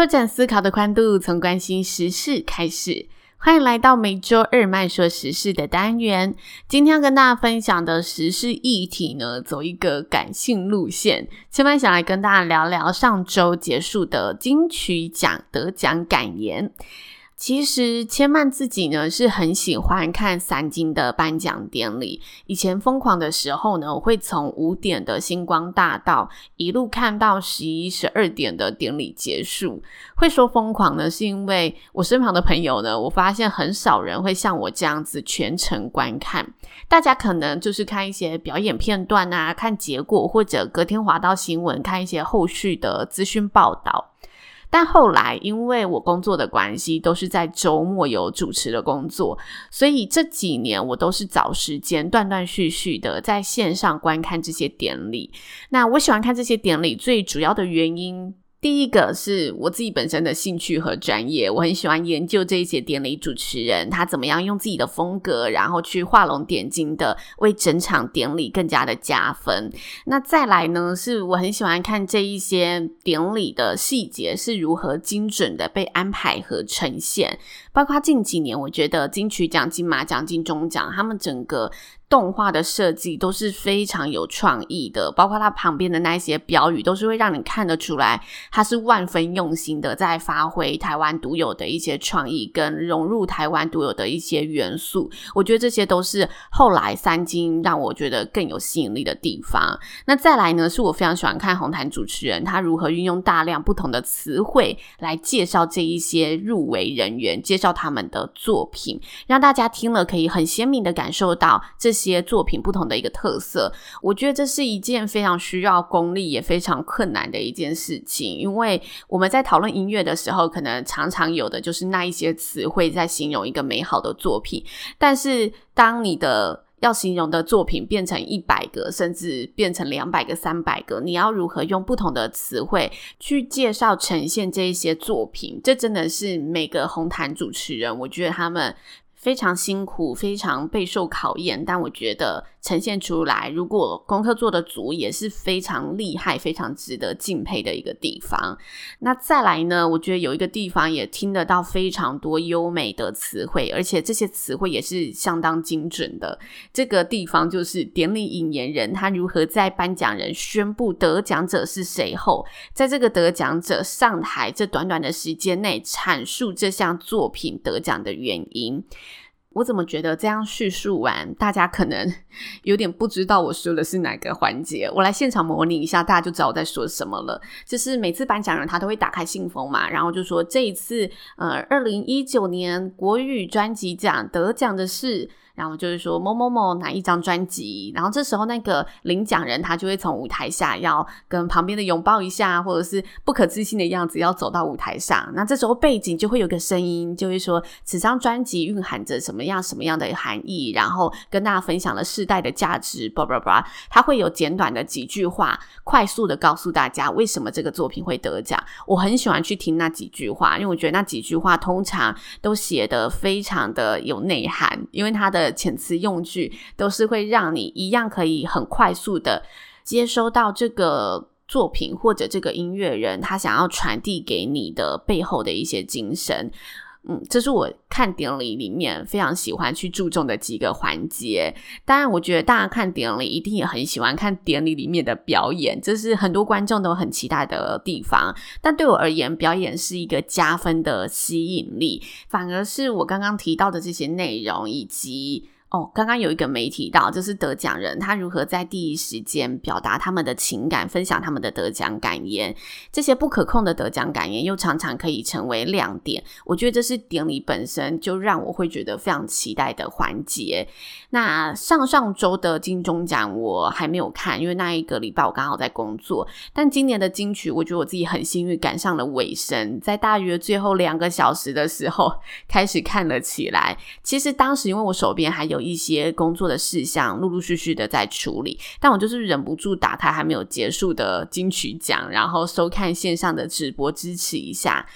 拓展思考的宽度，从关心时事开始。欢迎来到每周二慢说时事的单元。今天要跟大家分享的时事议题呢，走一个感性路线。千万想来跟大家聊聊上周结束的金曲奖得奖感言。其实千嫚自己呢是很喜欢看三金的颁奖典礼。以前疯狂的时候呢，我会从五点的星光大道一路看到十一、十二点的典礼结束。会说疯狂呢，是因为我身旁的朋友呢，我发现很少人会像我这样子全程观看。大家可能就是看一些表演片段啊，看结果，或者隔天滑到新闻，看一些后续的资讯报道。但后来，因为我工作的关系，都是在周末有主持的工作，所以这几年我都是找时间断断续续的在线上观看这些典礼。那我喜欢看这些典礼，最主要的原因。第一个是我自己本身的兴趣和专业，我很喜欢研究这一些典礼主持人，他怎么样用自己的风格，然后去画龙点睛的为整场典礼更加的加分。那再来呢，是我很喜欢看这一些典礼的细节是如何精准的被安排和呈现，包括近几年，我觉得金曲奖、金马奖、金钟奖，他们整个。动画的设计都是非常有创意的，包括它旁边的那些标语，都是会让你看得出来，它是万分用心的在发挥台湾独有的一些创意，跟融入台湾独有的一些元素。我觉得这些都是后来三金让我觉得更有吸引力的地方。那再来呢，是我非常喜欢看红毯主持人，他如何运用大量不同的词汇来介绍这一些入围人员，介绍他们的作品，让大家听了可以很鲜明的感受到这。些作品不同的一个特色，我觉得这是一件非常需要功力也非常困难的一件事情。因为我们在讨论音乐的时候，可能常常有的就是那一些词汇在形容一个美好的作品，但是当你的要形容的作品变成一百个，甚至变成两百个、三百个，你要如何用不同的词汇去介绍呈现这一些作品？这真的是每个红毯主持人，我觉得他们。非常辛苦，非常备受考验，但我觉得呈现出来，如果功课做得足，也是非常厉害、非常值得敬佩的一个地方。那再来呢？我觉得有一个地方也听得到非常多优美的词汇，而且这些词汇也是相当精准的。这个地方就是典礼引言人，他如何在颁奖人宣布得奖者是谁后，在这个得奖者上台这短短的时间内，阐述这项作品得奖的原因。我怎么觉得这样叙述完，大家可能 有点不知道我说的是哪个环节？我来现场模拟一下，大家就知道我在说什么了。就是每次颁奖人他都会打开信封嘛，然后就说这一次，呃，二零一九年国语专辑奖得奖的是。然后就是说某某某哪一张专辑，然后这时候那个领奖人他就会从舞台下要跟旁边的拥抱一下，或者是不可置信的样子要走到舞台上。那这时候背景就会有个声音，就会说此张专辑蕴含着什么样什么样的含义，然后跟大家分享了世代的价值，叭叭叭。他会有简短的几句话，快速的告诉大家为什么这个作品会得奖。我很喜欢去听那几句话，因为我觉得那几句话通常都写得非常的有内涵，因为他的。遣词用句都是会让你一样可以很快速的接收到这个作品或者这个音乐人他想要传递给你的背后的一些精神。嗯，这是我看典礼里面非常喜欢去注重的几个环节。当然，我觉得大家看典礼一定也很喜欢看典礼里面的表演，这是很多观众都很期待的地方。但对我而言，表演是一个加分的吸引力，反而是我刚刚提到的这些内容以及。哦，刚刚有一个没提到，就是得奖人他如何在第一时间表达他们的情感，分享他们的得奖感言。这些不可控的得奖感言又常常可以成为亮点。我觉得这是典礼本身就让我会觉得非常期待的环节。那上上周的金钟奖我还没有看，因为那一个礼拜我刚好在工作。但今年的金曲，我觉得我自己很幸运赶上了尾声，在大约最后两个小时的时候 开始看了起来。其实当时因为我手边还有。一些工作的事项陆陆续续的在处理，但我就是忍不住打开还没有结束的金曲奖，然后收看线上的直播支持一下。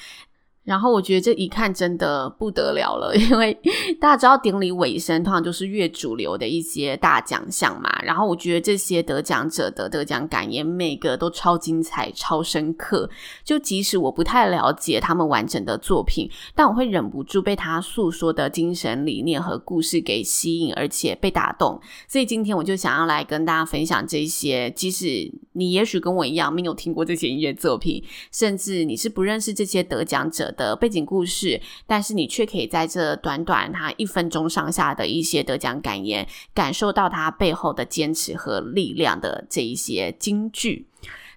然后我觉得这一看真的不得了了，因为大家知道典礼尾声通常就是越主流的一些大奖项嘛。然后我觉得这些得奖者的得奖感言每个都超精彩、超深刻。就即使我不太了解他们完整的作品，但我会忍不住被他诉说的精神理念和故事给吸引，而且被打动。所以今天我就想要来跟大家分享这些，即使你也许跟我一样没有听过这些音乐作品，甚至你是不认识这些得奖者的背景故事，但是你却可以在这短短他一分钟上下的一些得奖感言，感受到他背后的坚持和力量的这一些金句。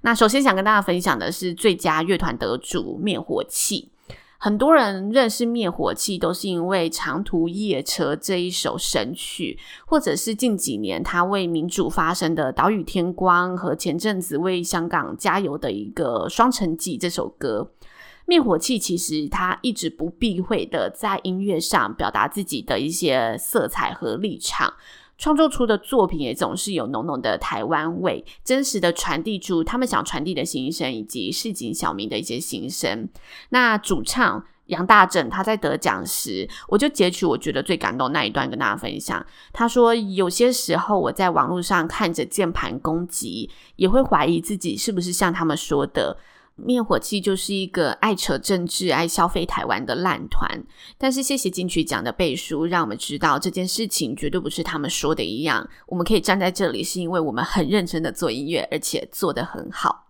那首先想跟大家分享的是最佳乐团得主灭火器。很多人认识灭火器都是因为《长途夜车》这一首神曲，或者是近几年他为民主发声的《岛屿天光》和前阵子为香港加油的一个《双城记》这首歌。灭火器其实他一直不避讳的在音乐上表达自己的一些色彩和立场，创作出的作品也总是有浓浓的台湾味，真实的传递出他们想传递的心声以及市井小民的一些心声。那主唱杨大正他在得奖时，我就截取我觉得最感动那一段跟大家分享。他说：“有些时候我在网络上看着键盘攻击，也会怀疑自己是不是像他们说的。”灭火器就是一个爱扯政治、爱消费台湾的烂团，但是谢谢金曲奖的背书，让我们知道这件事情绝对不是他们说的一样。我们可以站在这里，是因为我们很认真的做音乐，而且做得很好。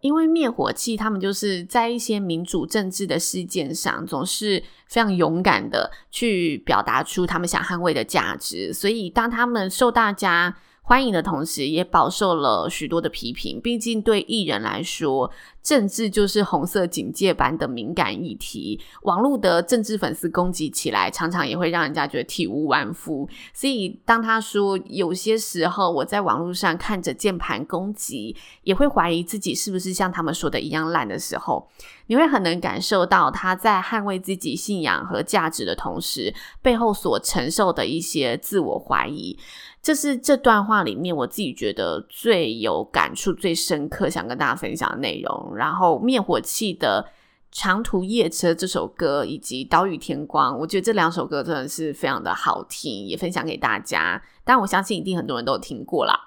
因为灭火器他们就是在一些民主政治的事件上，总是非常勇敢的去表达出他们想捍卫的价值，所以当他们受大家欢迎的同时，也饱受了许多的批评。毕竟，对艺人来说，政治就是红色警戒般的敏感议题。网络的政治粉丝攻击起来，常常也会让人家觉得体无完肤。所以，当他说有些时候我在网络上看着键盘攻击，也会怀疑自己是不是像他们说的一样烂的时候，你会很能感受到他在捍卫自己信仰和价值的同时，背后所承受的一些自我怀疑。这是这段话里面我自己觉得最有感触、最深刻，想跟大家分享的内容。然后，灭火器的《长途夜车》这首歌以及《岛屿天光》，我觉得这两首歌真的是非常的好听，也分享给大家。但我相信一定很多人都听过啦。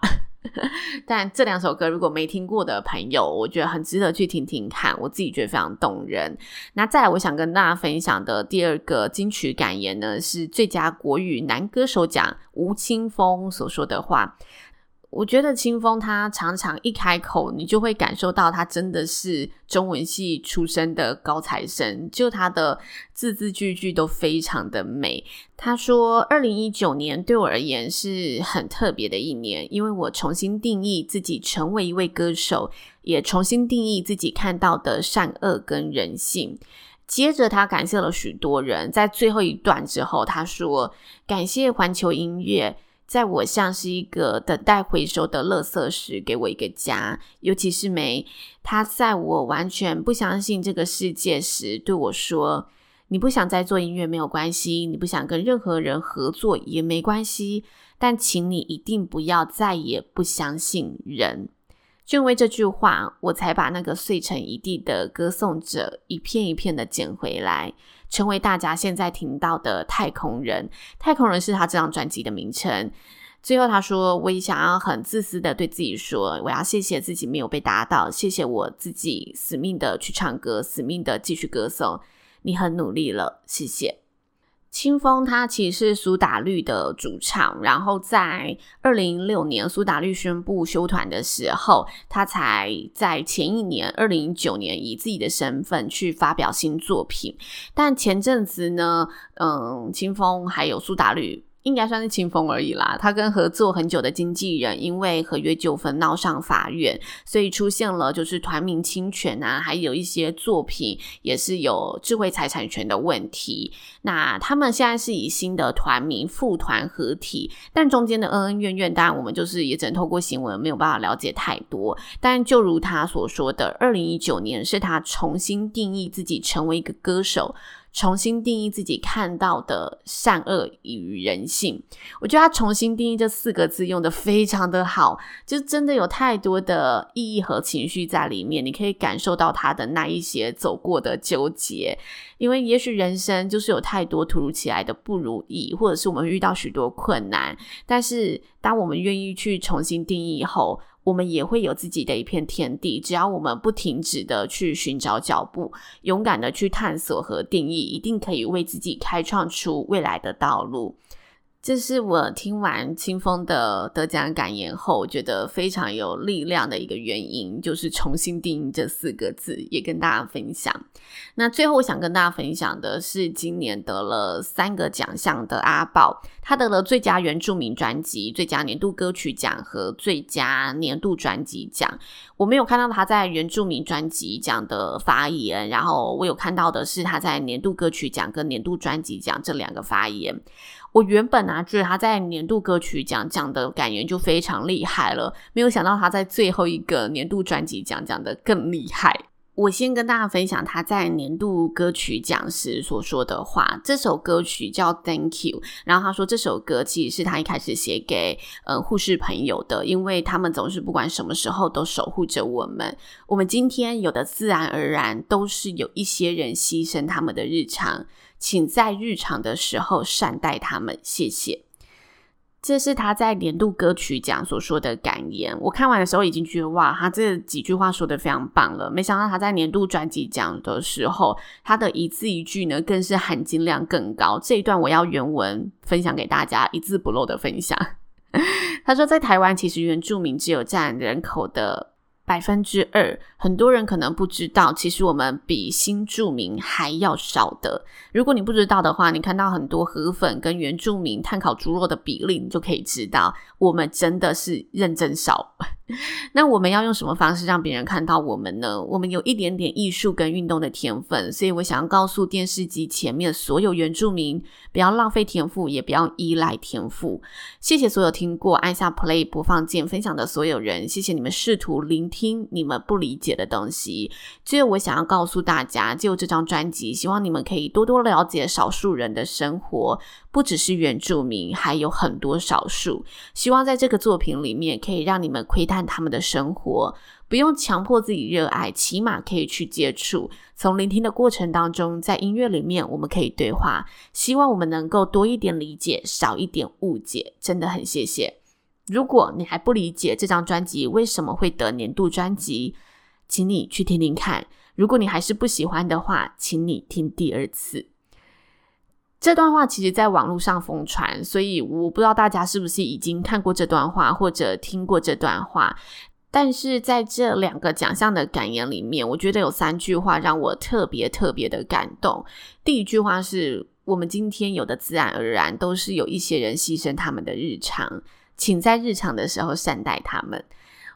但这两首歌如果没听过的朋友，我觉得很值得去听听看。我自己觉得非常动人。那再来，我想跟大家分享的第二个金曲感言呢，是最佳国语男歌手奖吴青峰所说的话。我觉得青峰他常常一开口，你就会感受到他真的是中文系出身的高材生，就他的字字句句都非常的美。他说：“二零一九年对我而言是很特别的一年，因为我重新定义自己成为一位歌手，也重新定义自己看到的善恶跟人性。”接着他感谢了许多人，在最后一段之后，他说：“感谢环球音乐。”在我像是一个等待回收的垃圾时，给我一个家。尤其是梅，他在我完全不相信这个世界时，对我说：“你不想再做音乐没有关系，你不想跟任何人合作也没关系，但请你一定不要再也不相信人。”就因为这句话，我才把那个碎成一地的歌颂者一片一片的捡回来。成为大家现在听到的太空人，太空人是他这张专辑的名称。最后他说：“我也想要很自私的对自己说，我要谢谢自己没有被打倒，谢谢我自己死命的去唱歌，死命的继续歌颂。你很努力了，谢谢。”清风他其实是苏打绿的主唱，然后在二零一六年苏打绿宣布休团的时候，他才在前一年二零一九年以自己的身份去发表新作品。但前阵子呢，嗯，清风还有苏打绿应该算是清风而已啦。他跟合作很久的经纪人因为合约纠纷闹上法院，所以出现了就是团名侵权啊，还有一些作品也是有智慧财产权的问题。那他们现在是以新的团名复团合体，但中间的恩恩怨怨，当然我们就是也只能透过新闻没有办法了解太多。但就如他所说的，二零一九年是他重新定义自己成为一个歌手。重新定义自己看到的善恶与人性，我觉得他重新定义这四个字用的非常的好，就真的有太多的意义和情绪在里面，你可以感受到他的那一些走过的纠结，因为也许人生就是有太多突如其来的不如意，或者是我们遇到许多困难，但是当我们愿意去重新定义后，我们也会有自己的一片天地，只要我们不停止的去寻找脚步，勇敢的去探索和定义，一定可以为自己开创出未来的道路。这是我听完清风的得奖感言后，觉得非常有力量的一个原因，就是重新定义这四个字，也跟大家分享。那最后我想跟大家分享的是，今年得了三个奖项的阿宝，他得了最佳原住民专辑、最佳年度歌曲奖和最佳年度专辑奖。我没有看到他在原住民专辑奖的发言，然后我有看到的是他在年度歌曲奖跟年度专辑奖这两个发言。我原本啊，觉得他在年度歌曲奖讲的感言就非常厉害了，没有想到他在最后一个年度专辑奖讲的更厉害。我先跟大家分享他在年度歌曲奖时所说的话。这首歌曲叫《Thank You》，然后他说这首歌其实是他一开始写给呃护士朋友的，因为他们总是不管什么时候都守护着我们。我们今天有的自然而然都是有一些人牺牲他们的日常。请在日常的时候善待他们，谢谢。这是他在年度歌曲奖所说的感言。我看完的时候已经觉得哇，他这几句话说的非常棒了。没想到他在年度专辑奖的时候，他的一字一句呢，更是含金量更高。这一段我要原文分享给大家，一字不漏的分享。他说，在台湾，其实原住民只有占人口的。百分之二，很多人可能不知道，其实我们比新住民还要少的。如果你不知道的话，你看到很多河粉跟原住民碳烤猪肉的比例，你就可以知道，我们真的是认真少。那我们要用什么方式让别人看到我们呢？我们有一点点艺术跟运动的天分，所以我想要告诉电视机前面所有原住民，不要浪费天赋，也不要依赖天赋。谢谢所有听过按下 Play 播放键分享的所有人，谢谢你们试图聆听你们不理解的东西。最后，我想要告诉大家，就这张专辑，希望你们可以多多了解少数人的生活。不只是原住民，还有很多少数。希望在这个作品里面，可以让你们窥探他们的生活，不用强迫自己热爱，起码可以去接触。从聆听的过程当中，在音乐里面，我们可以对话。希望我们能够多一点理解，少一点误解。真的很谢谢。如果你还不理解这张专辑为什么会得年度专辑，请你去听听看。如果你还是不喜欢的话，请你听第二次。这段话其实在网络上疯传，所以我不知道大家是不是已经看过这段话或者听过这段话。但是在这两个奖项的感言里面，我觉得有三句话让我特别特别的感动。第一句话是我们今天有的自然而然都是有一些人牺牲他们的日常，请在日常的时候善待他们。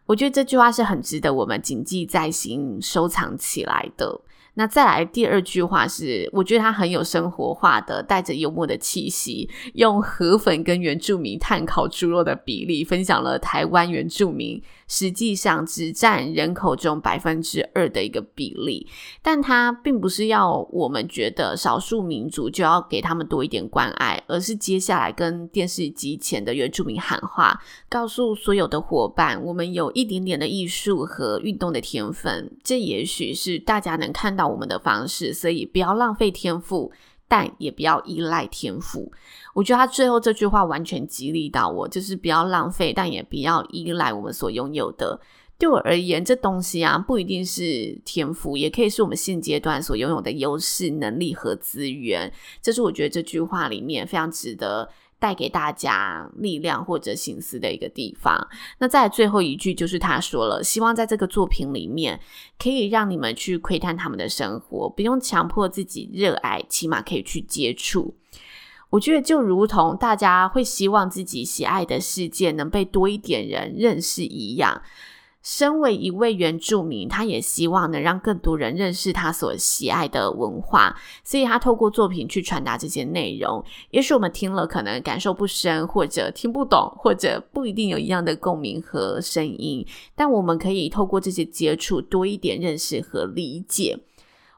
我觉得这句话是很值得我们谨记在心、收藏起来的。那再来第二句话是，我觉得他很有生活化的，带着幽默的气息，用河粉跟原住民碳烤猪肉的比例，分享了台湾原住民实际上只占人口中百分之二的一个比例。但他并不是要我们觉得少数民族就要给他们多一点关爱，而是接下来跟电视机前的原住民喊话，告诉所有的伙伴，我们有一点点的艺术和运动的天分，这也许是大家能看到。我们的方式，所以不要浪费天赋，但也不要依赖天赋。我觉得他最后这句话完全激励到我，就是不要浪费，但也不要依赖我们所拥有的。对我而言，这东西啊，不一定是天赋，也可以是我们现阶段所拥有的优势、能力和资源。这是我觉得这句话里面非常值得。带给大家力量或者心思的一个地方。那在最后一句就是他说了，希望在这个作品里面可以让你们去窥探他们的生活，不用强迫自己热爱，起码可以去接触。我觉得就如同大家会希望自己喜爱的世界能被多一点人认识一样。身为一位原住民，他也希望能让更多人认识他所喜爱的文化，所以他透过作品去传达这些内容。也许我们听了可能感受不深，或者听不懂，或者不一定有一样的共鸣和声音，但我们可以透过这些接触多一点认识和理解。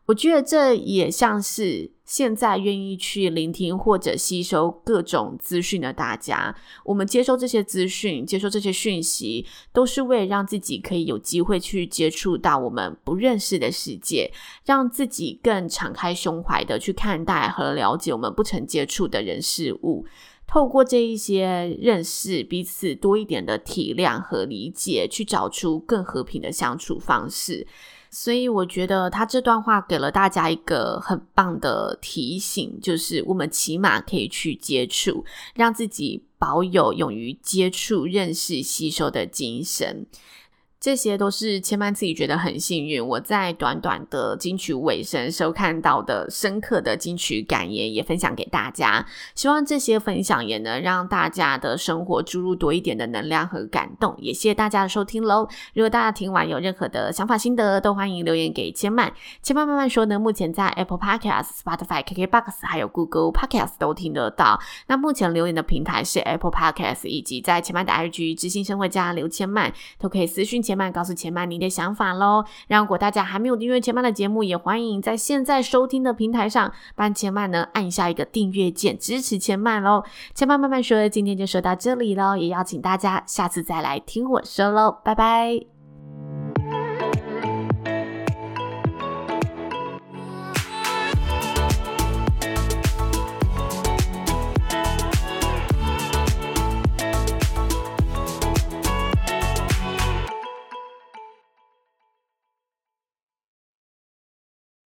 我觉得这也像是现在愿意去聆听或者吸收各种资讯的大家，我们接收这些资讯、接收这些讯息，都是为了让自己可以有机会去接触到我们不认识的世界，让自己更敞开胸怀的去看待和了解我们不曾接触的人事物。透过这一些认识彼此多一点的体谅和理解，去找出更和平的相处方式。所以我觉得他这段话给了大家一个很棒的提醒，就是我们起码可以去接触，让自己保有勇于接触、认识、吸收的精神。这些都是千曼自己觉得很幸运，我在短短的金曲尾声收看到的深刻的金曲感言，也分享给大家。希望这些分享也能让大家的生活注入多一点的能量和感动。也谢谢大家的收听喽！如果大家听完有任何的想法心得，都欢迎留言给千曼。千曼慢慢说呢，目前在 Apple Podcast、Spotify、KKBox 还有 Google Podcast 都听得到。那目前留言的平台是 Apple Podcast，以及在千曼的 IG 知心生活家刘千曼都可以私讯。千曼告诉千曼你的想法喽。如果大家还没有订阅千曼的节目，也欢迎在现在收听的平台上帮千曼呢按下一个订阅键，支持千曼喽。千曼慢慢说，今天就说到这里喽，也邀请大家下次再来听我说喽，拜拜。